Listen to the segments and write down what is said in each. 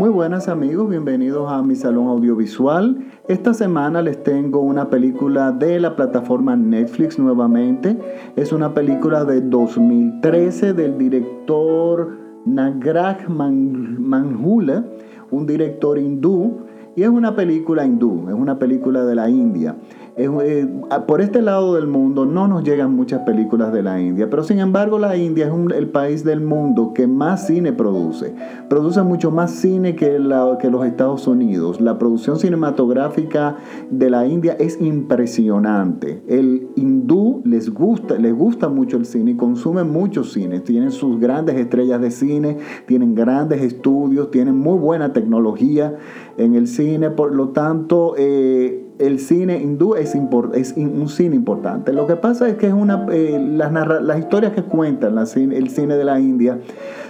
Muy buenas amigos, bienvenidos a mi salón audiovisual. Esta semana les tengo una película de la plataforma Netflix nuevamente. Es una película de 2013 del director Nagraj Manjula, un director hindú. Y es una película hindú, es una película de la India. Eh, por este lado del mundo no nos llegan muchas películas de la India, pero sin embargo la India es el país del mundo que más cine produce. Produce mucho más cine que, los Estados Unidos. La producción cinematográfica de la India es impresionante. El hindú les gusta, les gusta mucho el cine y consume mucho cine. Tienen sus grandes estrellas de cine, tienen grandes estudios, tienen muy buena tecnología en el cine. Por lo tanto, eh, el cine hindú es, es un cine importante. Lo que pasa es que es una, eh, las, las, historias que cuentan el cine de la India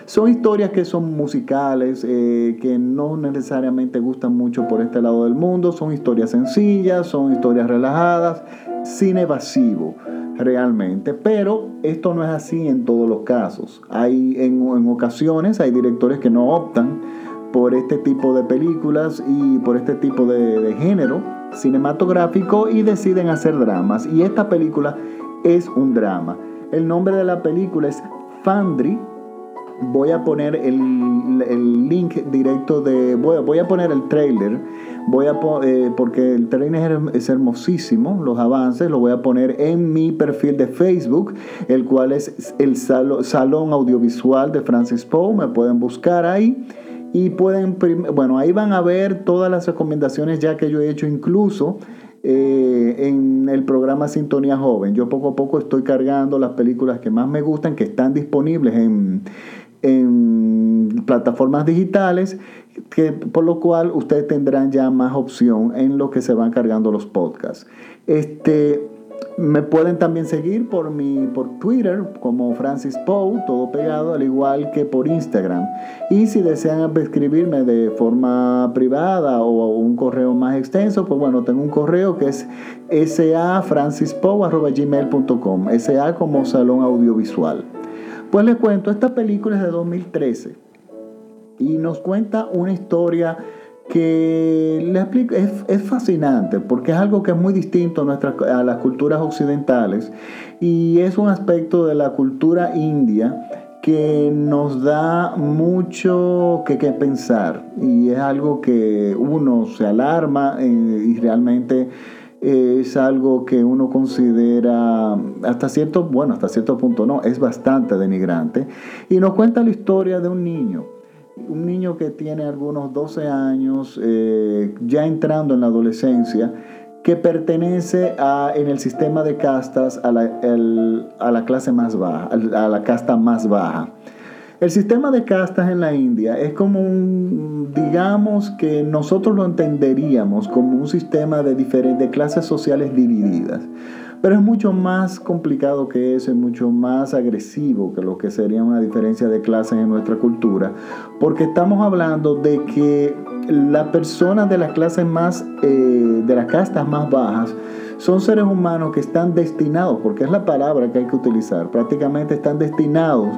son historias que son musicales, eh, que no necesariamente gustan mucho por este lado del mundo, son historias sencillas, son historias relajadas, cine evasivo realmente, pero esto no es así en todos los casos. Hay en ocasiones hay directores que no optan por este tipo de películas y por este tipo de, género cinematográfico y deciden hacer dramas. Y esta película es un drama. El nombre de la película es Fandri. Voy a poner el, link directo de. Voy, a poner el trailer. Voy a eh, porque el trailer es hermosísimo. Los avances lo voy a poner en mi perfil de Facebook, el cual es el Salón Audiovisual de Francis Poe. Me pueden buscar ahí. Y pueden, bueno, ahí van a ver todas las recomendaciones ya que yo he hecho incluso eh, en el programa Sintonía Joven. Yo poco a poco estoy cargando las películas que más me gustan, que están disponibles en, en plataformas digitales, que, por lo cual ustedes tendrán ya más opción en lo que se van cargando los podcasts. Este, me pueden también seguir por, mi, por Twitter como Francis Poe, todo pegado, al igual que por Instagram. Y si desean escribirme de forma privada o un correo más extenso, pues bueno, tengo un correo que es safrancispoe.gmail.com, sa como salón audiovisual. Pues les cuento, esta película es de 2013 y nos cuenta una historia que le explico, es, fascinante porque es algo que es muy distinto a, a las culturas occidentales y es un aspecto de la cultura india que nos da mucho que, pensar y es algo que uno se alarma eh, y realmente es algo que uno considera hasta cierto, bueno, hasta cierto punto no, es bastante denigrante y nos cuenta la historia de un niño un niño que tiene algunos 12 años, eh, ya entrando en la adolescencia, que pertenece a, en el sistema de castas a la, a la clase más baja, a la casta más baja. El sistema de castas en la India es como un, digamos que nosotros lo entenderíamos como un sistema de diferentes clases sociales divididas. Pero es mucho más complicado que eso, es mucho más agresivo que lo que sería una diferencia de clases en nuestra cultura, porque estamos hablando de que las personas de las clases más, eh, de las castas más bajas, son seres humanos que están destinados, porque es la palabra que hay que utilizar, prácticamente están destinados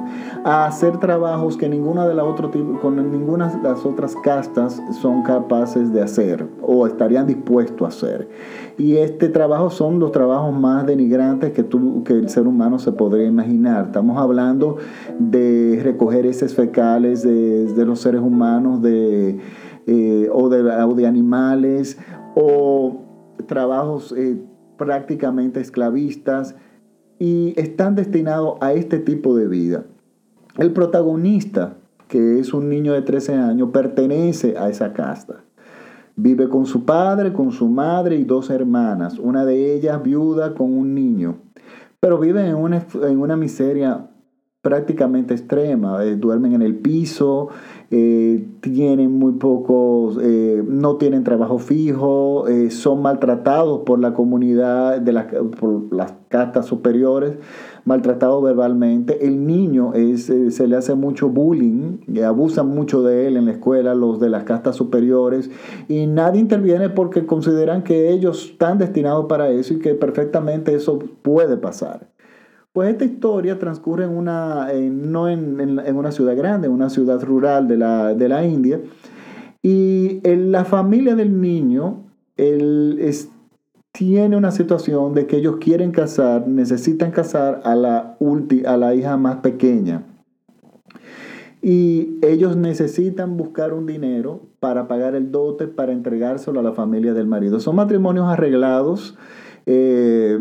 a hacer trabajos que ninguna de las otro con ninguna de las otras castas son capaces de hacer o estarían dispuestos a hacer. Y este trabajo son los trabajos más denigrantes que, que el ser humano se podría imaginar. Estamos hablando de recoger heces fecales de, los seres humanos de, eh, o, de, de animales o trabajos eh, prácticamente esclavistas y están destinados a este tipo de vida. El protagonista, que es un niño de 13 años, pertenece a esa casta. Vive con su padre, con su madre y dos hermanas, una de ellas viuda con un niño. Pero viven en una, en una miseria prácticamente extrema, eh, duermen en el piso, eh, tienen muy pocos, eh, no tienen trabajo fijo, son maltratados por la comunidad, de por las castas superiores, maltratados verbalmente. El niño es, se le hace mucho bullying, abusan mucho de él en la escuela, los de las castas superiores, y nadie interviene porque consideran que ellos están destinados para eso y que perfectamente eso puede pasar. Pues esta historia transcurre en una, no en, una ciudad grande, en una ciudad rural de la, India. Y en la familia del niño él tiene una situación de que ellos quieren casar, necesitan casar a la, a la hija más pequeña. Y ellos necesitan buscar un dinero para pagar el dote, para entregárselo a la familia del marido. Son matrimonios arreglados. Eh,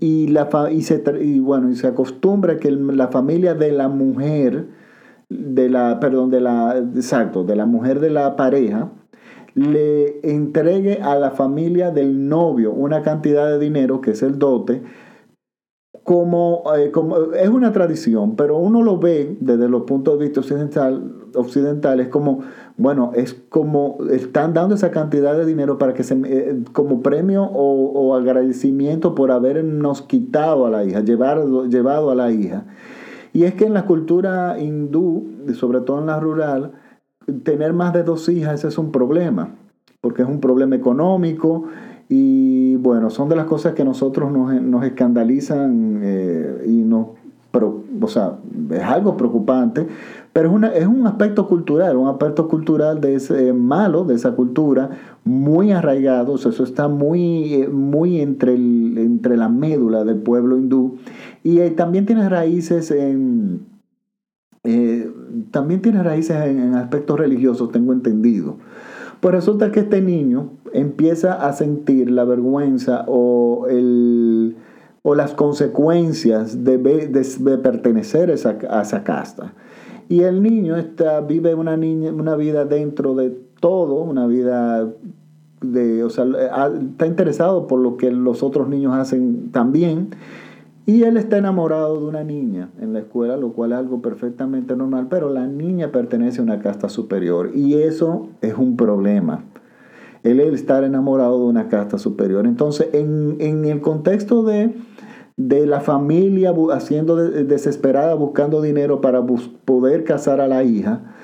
y, la, se, y, bueno, y se acostumbra que la familia de la mujer, de la, perdón, de la, exacto, de la mujer de la pareja, le entregue a la familia del novio una cantidad de dinero, que es el dote, como, eh, como, es una tradición, pero uno lo ve desde los puntos de vista occidental, occidentales como, bueno, es como están dando esa cantidad de dinero para que se, eh, como premio o, agradecimiento por habernos quitado a la hija, llevado, llevado a la hija. Y es que en la cultura hindú, sobre todo en la rural, tener más de dos hijas es un problema, porque es un problema económico y bueno, son de las cosas que nosotros nos, escandalizan eh, y nos, o sea, es algo preocupante, pero es, una, es un aspecto cultural, un aspecto cultural de ese, malo de esa cultura, muy arraigado, eso está muy, eh, muy entre, entre la médula del pueblo hindú y eh, también tiene raíces en eh, también tiene raíces en, aspectos religiosos, tengo entendido. Pues resulta que este niño empieza a sentir la vergüenza o, el, o las consecuencias de, pertenecer a esa, a esa, casta. Y el niño está, vive una, niña, una vida dentro de todo, una vida de, o sea, está interesado por lo que los otros niños hacen también y él está enamorado de una niña en la escuela, lo cual es algo perfectamente normal, pero la niña pertenece a una casta superior y eso es un problema. Él estar enamorado de una casta superior. Entonces, en, el contexto de, de, la familia haciendo desesperada, buscando dinero para poder casar a la hija,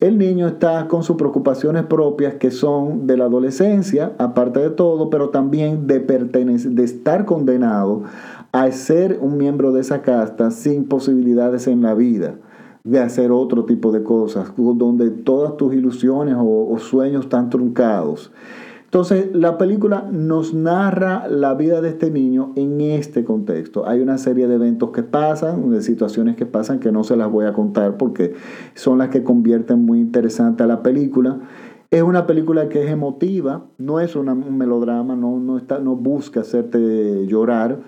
el niño está con sus preocupaciones propias que son de la adolescencia, aparte de todo, pero también de, de estar condenado a ser un miembro de esa casta sin posibilidades en la vida de hacer otro tipo de cosas, donde todas tus ilusiones o, sueños están truncados. Entonces, la película nos narra la vida de este niño en este contexto. Hay una serie de eventos que pasan, de situaciones que pasan que no se las voy a contar porque son las que convierten muy interesante a la película. Es una película que es emotiva, no es un melodrama, no, no, está, no busca hacerte llorar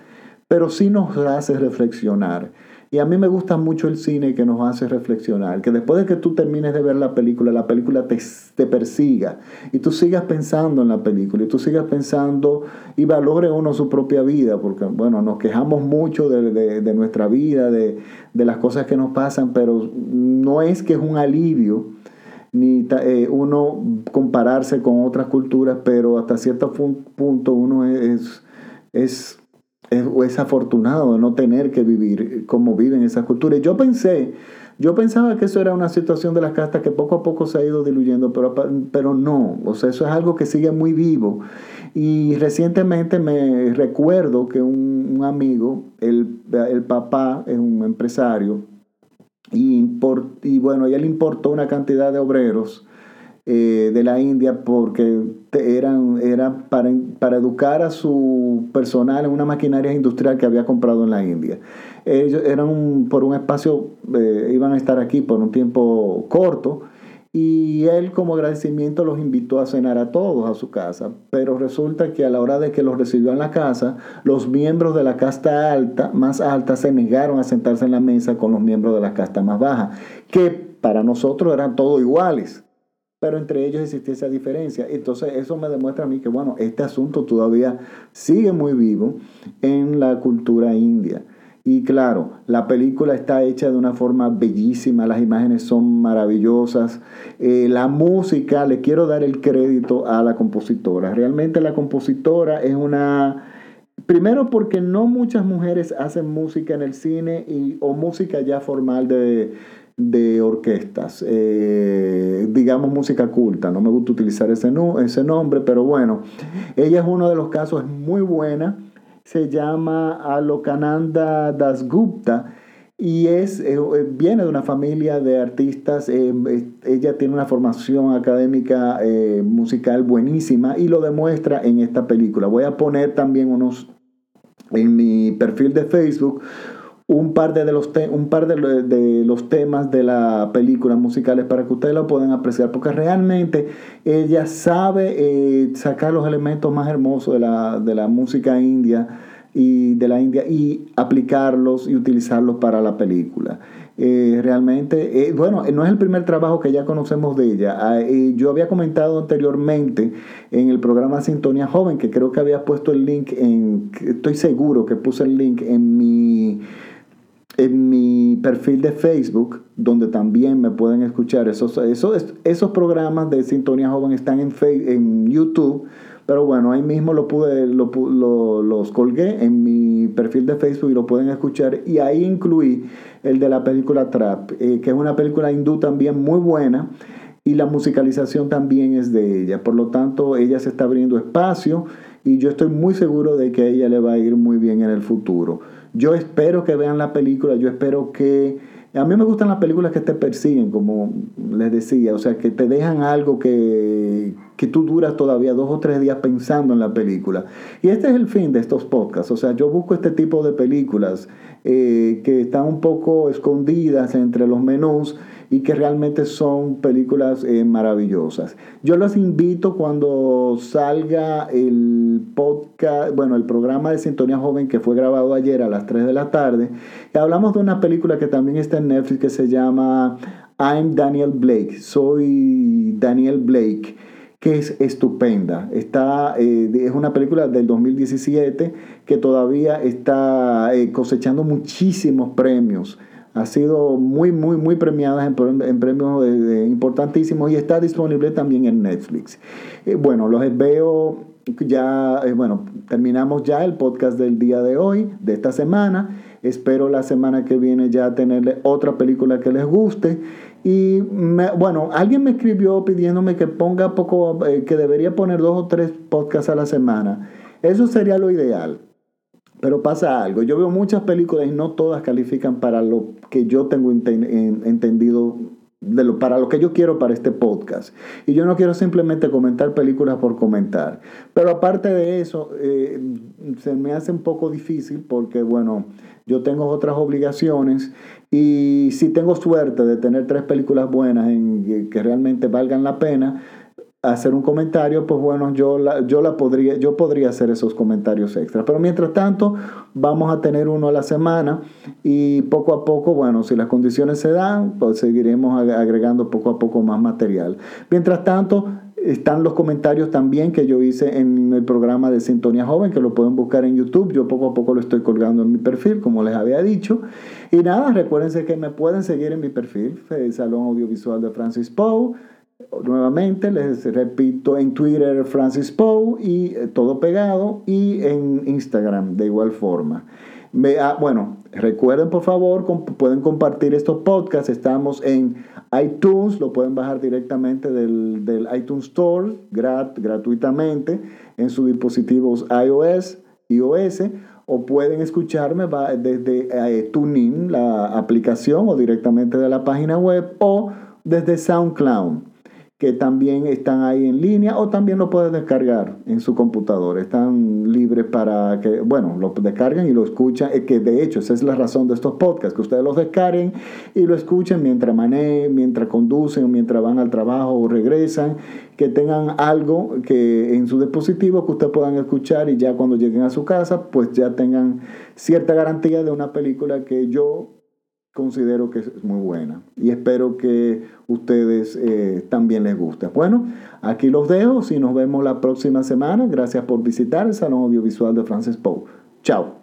pero sí nos hace reflexionar. Y a mí me gusta mucho el cine que nos hace reflexionar, que después de que tú termines de ver la película, la película te, te persiga y tú sigas pensando en la película y tú sigas pensando y valore uno su propia vida, porque bueno, nos quejamos mucho de, de, nuestra vida, de, de, las cosas que nos pasan, pero no es que es un alivio ni eh, uno compararse con otras culturas, pero hasta cierto punto uno es, es es, afortunado de no tener que vivir como viven esas culturas. Yo pensé, yo pensaba que eso era una situación de las castas que poco a poco se ha ido diluyendo, pero, pero no, o sea, eso es algo que sigue muy vivo. Y recientemente me recuerdo que un, amigo, el, el, papá es un empresario, y, y bueno, y él importó una cantidad de obreros eh, de la India porque eran, era para, para, educar a su personal en una maquinaria industrial que había comprado en la India. Ellos eran por un espacio, eh, iban a estar aquí por un tiempo corto y él como agradecimiento los invitó a cenar a todos a su casa, pero resulta que a la hora de que los recibió en la casa, los miembros de la casta alta, más alta, se negaron a sentarse en la mesa con los miembros de la casta más baja, que para nosotros eran todos iguales pero entre ellos existía esa diferencia. Entonces eso me demuestra a mí que, bueno, este asunto todavía sigue muy vivo en la cultura india. Y claro, la película está hecha de una forma bellísima, las imágenes son maravillosas, eh, la música, le quiero dar el crédito a la compositora. Realmente la compositora es una... Primero porque no muchas mujeres hacen música en el cine y, o música ya formal de, de orquestas, eh, digamos música culta, no me gusta utilizar ese, ese nombre, pero bueno, ella es uno de los casos, es muy buena, se llama Alokananda Dasgupta y es, eh, viene de una familia de artistas, eh, ella tiene una formación académica musical buenísima y lo demuestra en esta película. Voy a poner también unos en mi perfil de Facebook un par de, los, un par de, los temas de la película musicales para que ustedes lo puedan apreciar, porque realmente ella sabe sacar los elementos más hermosos de la, de la música india y de la India y aplicarlos y utilizarlos para la película. Eh, realmente, eh, bueno, no es el primer trabajo que ya conocemos de ella. Ah, eh, yo había comentado anteriormente en el programa Sintonía Joven, que creo que había puesto el link en, estoy seguro que puse el link en mi, en mi perfil de Facebook, donde también me pueden escuchar. Esos, esos, esos programas de Sintonía Joven están en, en YouTube pero bueno, ahí mismo lo pude, los colgué en mi perfil de Facebook y lo pueden escuchar. Y ahí incluí el de la película Trap, eh, que es una película hindú también muy buena. Y la musicalización también es de ella. Por lo tanto, ella se está abriendo espacio y yo estoy muy seguro de que a ella le va a ir muy bien en el futuro. Yo espero que vean la película, yo espero que a mí me gustan las películas que te persiguen, como les decía, o sea, que te dejan algo que, que tú duras todavía dos o tres días pensando en la película. Y este es el fin de estos podcasts, o sea, yo busco este tipo de películas eh, que están un poco escondidas entre los menús y que realmente son películas eh, maravillosas. Yo los invito cuando salga el podcast, bueno, el programa de Sintonía Joven que fue grabado ayer a las 3 de la tarde, y hablamos de una película que también está en Netflix que se llama I'm Daniel Blake, soy Daniel Blake que es estupenda. Está, eh, es una película del 2017 que todavía está eh, cosechando muchísimos premios ha sido muy, muy, muy premiada en, premios importantísimos y está disponible también en Netflix. Eh, bueno, los veo ya, eh, bueno, terminamos ya el podcast del día de hoy, de esta semana. Espero la semana que viene ya tenerle otra película que les guste. Y bueno, alguien me escribió pidiéndome que ponga poco, eh, que debería poner dos o tres podcasts a la semana. Eso sería lo ideal. Pero pasa algo, yo veo muchas películas y no todas califican para lo que yo tengo entendido, de lo, para lo que yo quiero para este podcast. Y yo no quiero simplemente comentar películas por comentar. Pero aparte de eso, eh, se me hace un poco difícil porque, bueno, yo tengo otras obligaciones y si tengo suerte de tener tres películas buenas en, que realmente valgan la pena, hacer un comentario, pues bueno, yo, la, yo, la podría, yo podría hacer esos comentarios extras. Pero mientras tanto, vamos a tener uno a la semana y poco a poco, bueno, si las condiciones se dan, pues seguiremos agregando poco a poco más material. Mientras tanto, están los comentarios también que yo hice en el programa de Sintonía Joven, que lo pueden buscar en YouTube. Yo poco a poco lo estoy colgando en mi perfil, como les había dicho. Y nada, recuérdense que me pueden seguir en mi perfil, el Salón Audiovisual de Francis Poe Nuevamente les repito en Twitter Francis Poe y eh, todo pegado y en Instagram de igual forma. Ah, bueno, recuerden por favor, pueden compartir estos podcasts. Estamos en iTunes, lo pueden bajar directamente del, iTunes Store gratuitamente en sus dispositivos iOS, iOS o pueden escucharme desde eh, TuneIn, la aplicación, o directamente de la página web, o desde SoundCloud que también están ahí en línea o también lo pueden descargar en su computador. Están libres para que, bueno, lo descarguen y lo escuchan, eh, que de hecho esa es la razón de estos podcasts, que ustedes los descarguen y lo escuchen mientras manejan, mientras conducen, mientras van al trabajo o regresan, que tengan algo que en su dispositivo que ustedes puedan escuchar y ya cuando lleguen a su casa, pues ya tengan cierta garantía de una película que yo considero que es muy buena y espero que ustedes eh, también les guste. Bueno, aquí los dejo y nos vemos la próxima semana. Gracias por visitar el Salón Audiovisual de Francis Poe. Chao.